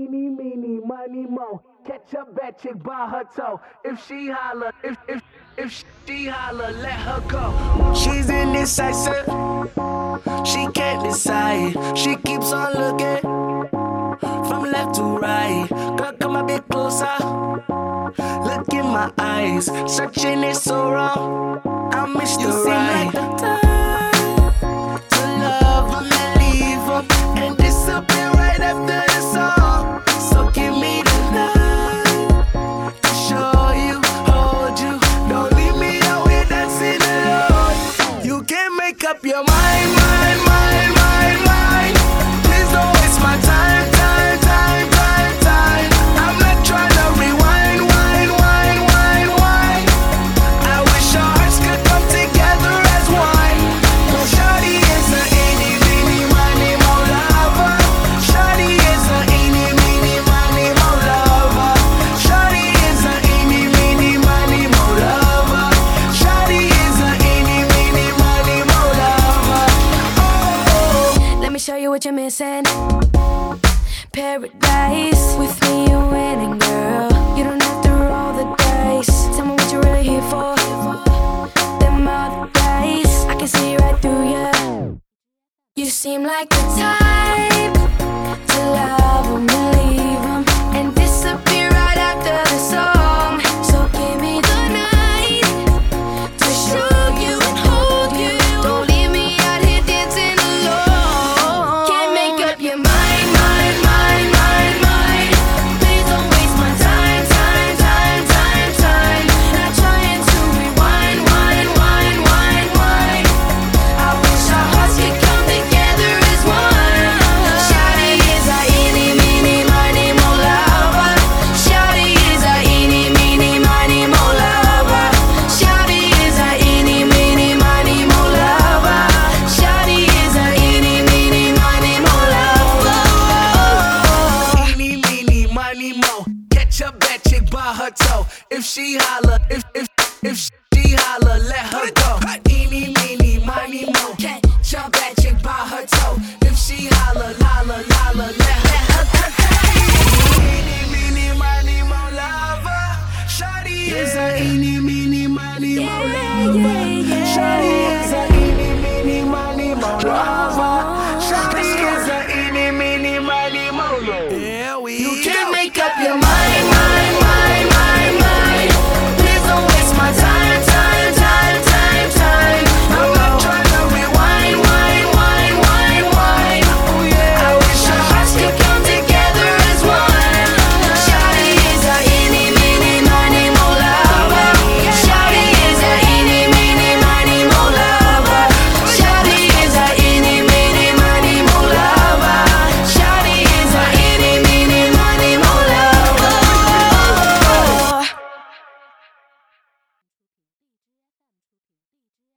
eeny, meeny, miny, mo. Catch a bad chick by her toe. If she holler, if if if she holler, let her go. She's indecisive. She can't decide. She keeps on looking from left to right. Girl, come a bit closer. Look in my eyes. Searching is so wrong. I miss the You seem right like the time up your mind, what you're missing. Paradise. With me, you're winning, girl. You don't have to roll the dice. Tell me what you're really here for. Them other dice. I can see right through you. You seem like the type If she holler, if if if she holler, let her go. Eeny, meeny, miny, mo. Catch a bad chick by her toe. If she holler, holla, holla, let her go. Eeny, meeny, miny, mo lover. Shawty is a eeny, meeny, miny, mo lover. Shawty is a eeny, meeny, miny, mo lover. Shawty is a eeny, meeny, miny, mo lover. Yeah, we You can't make up your mind.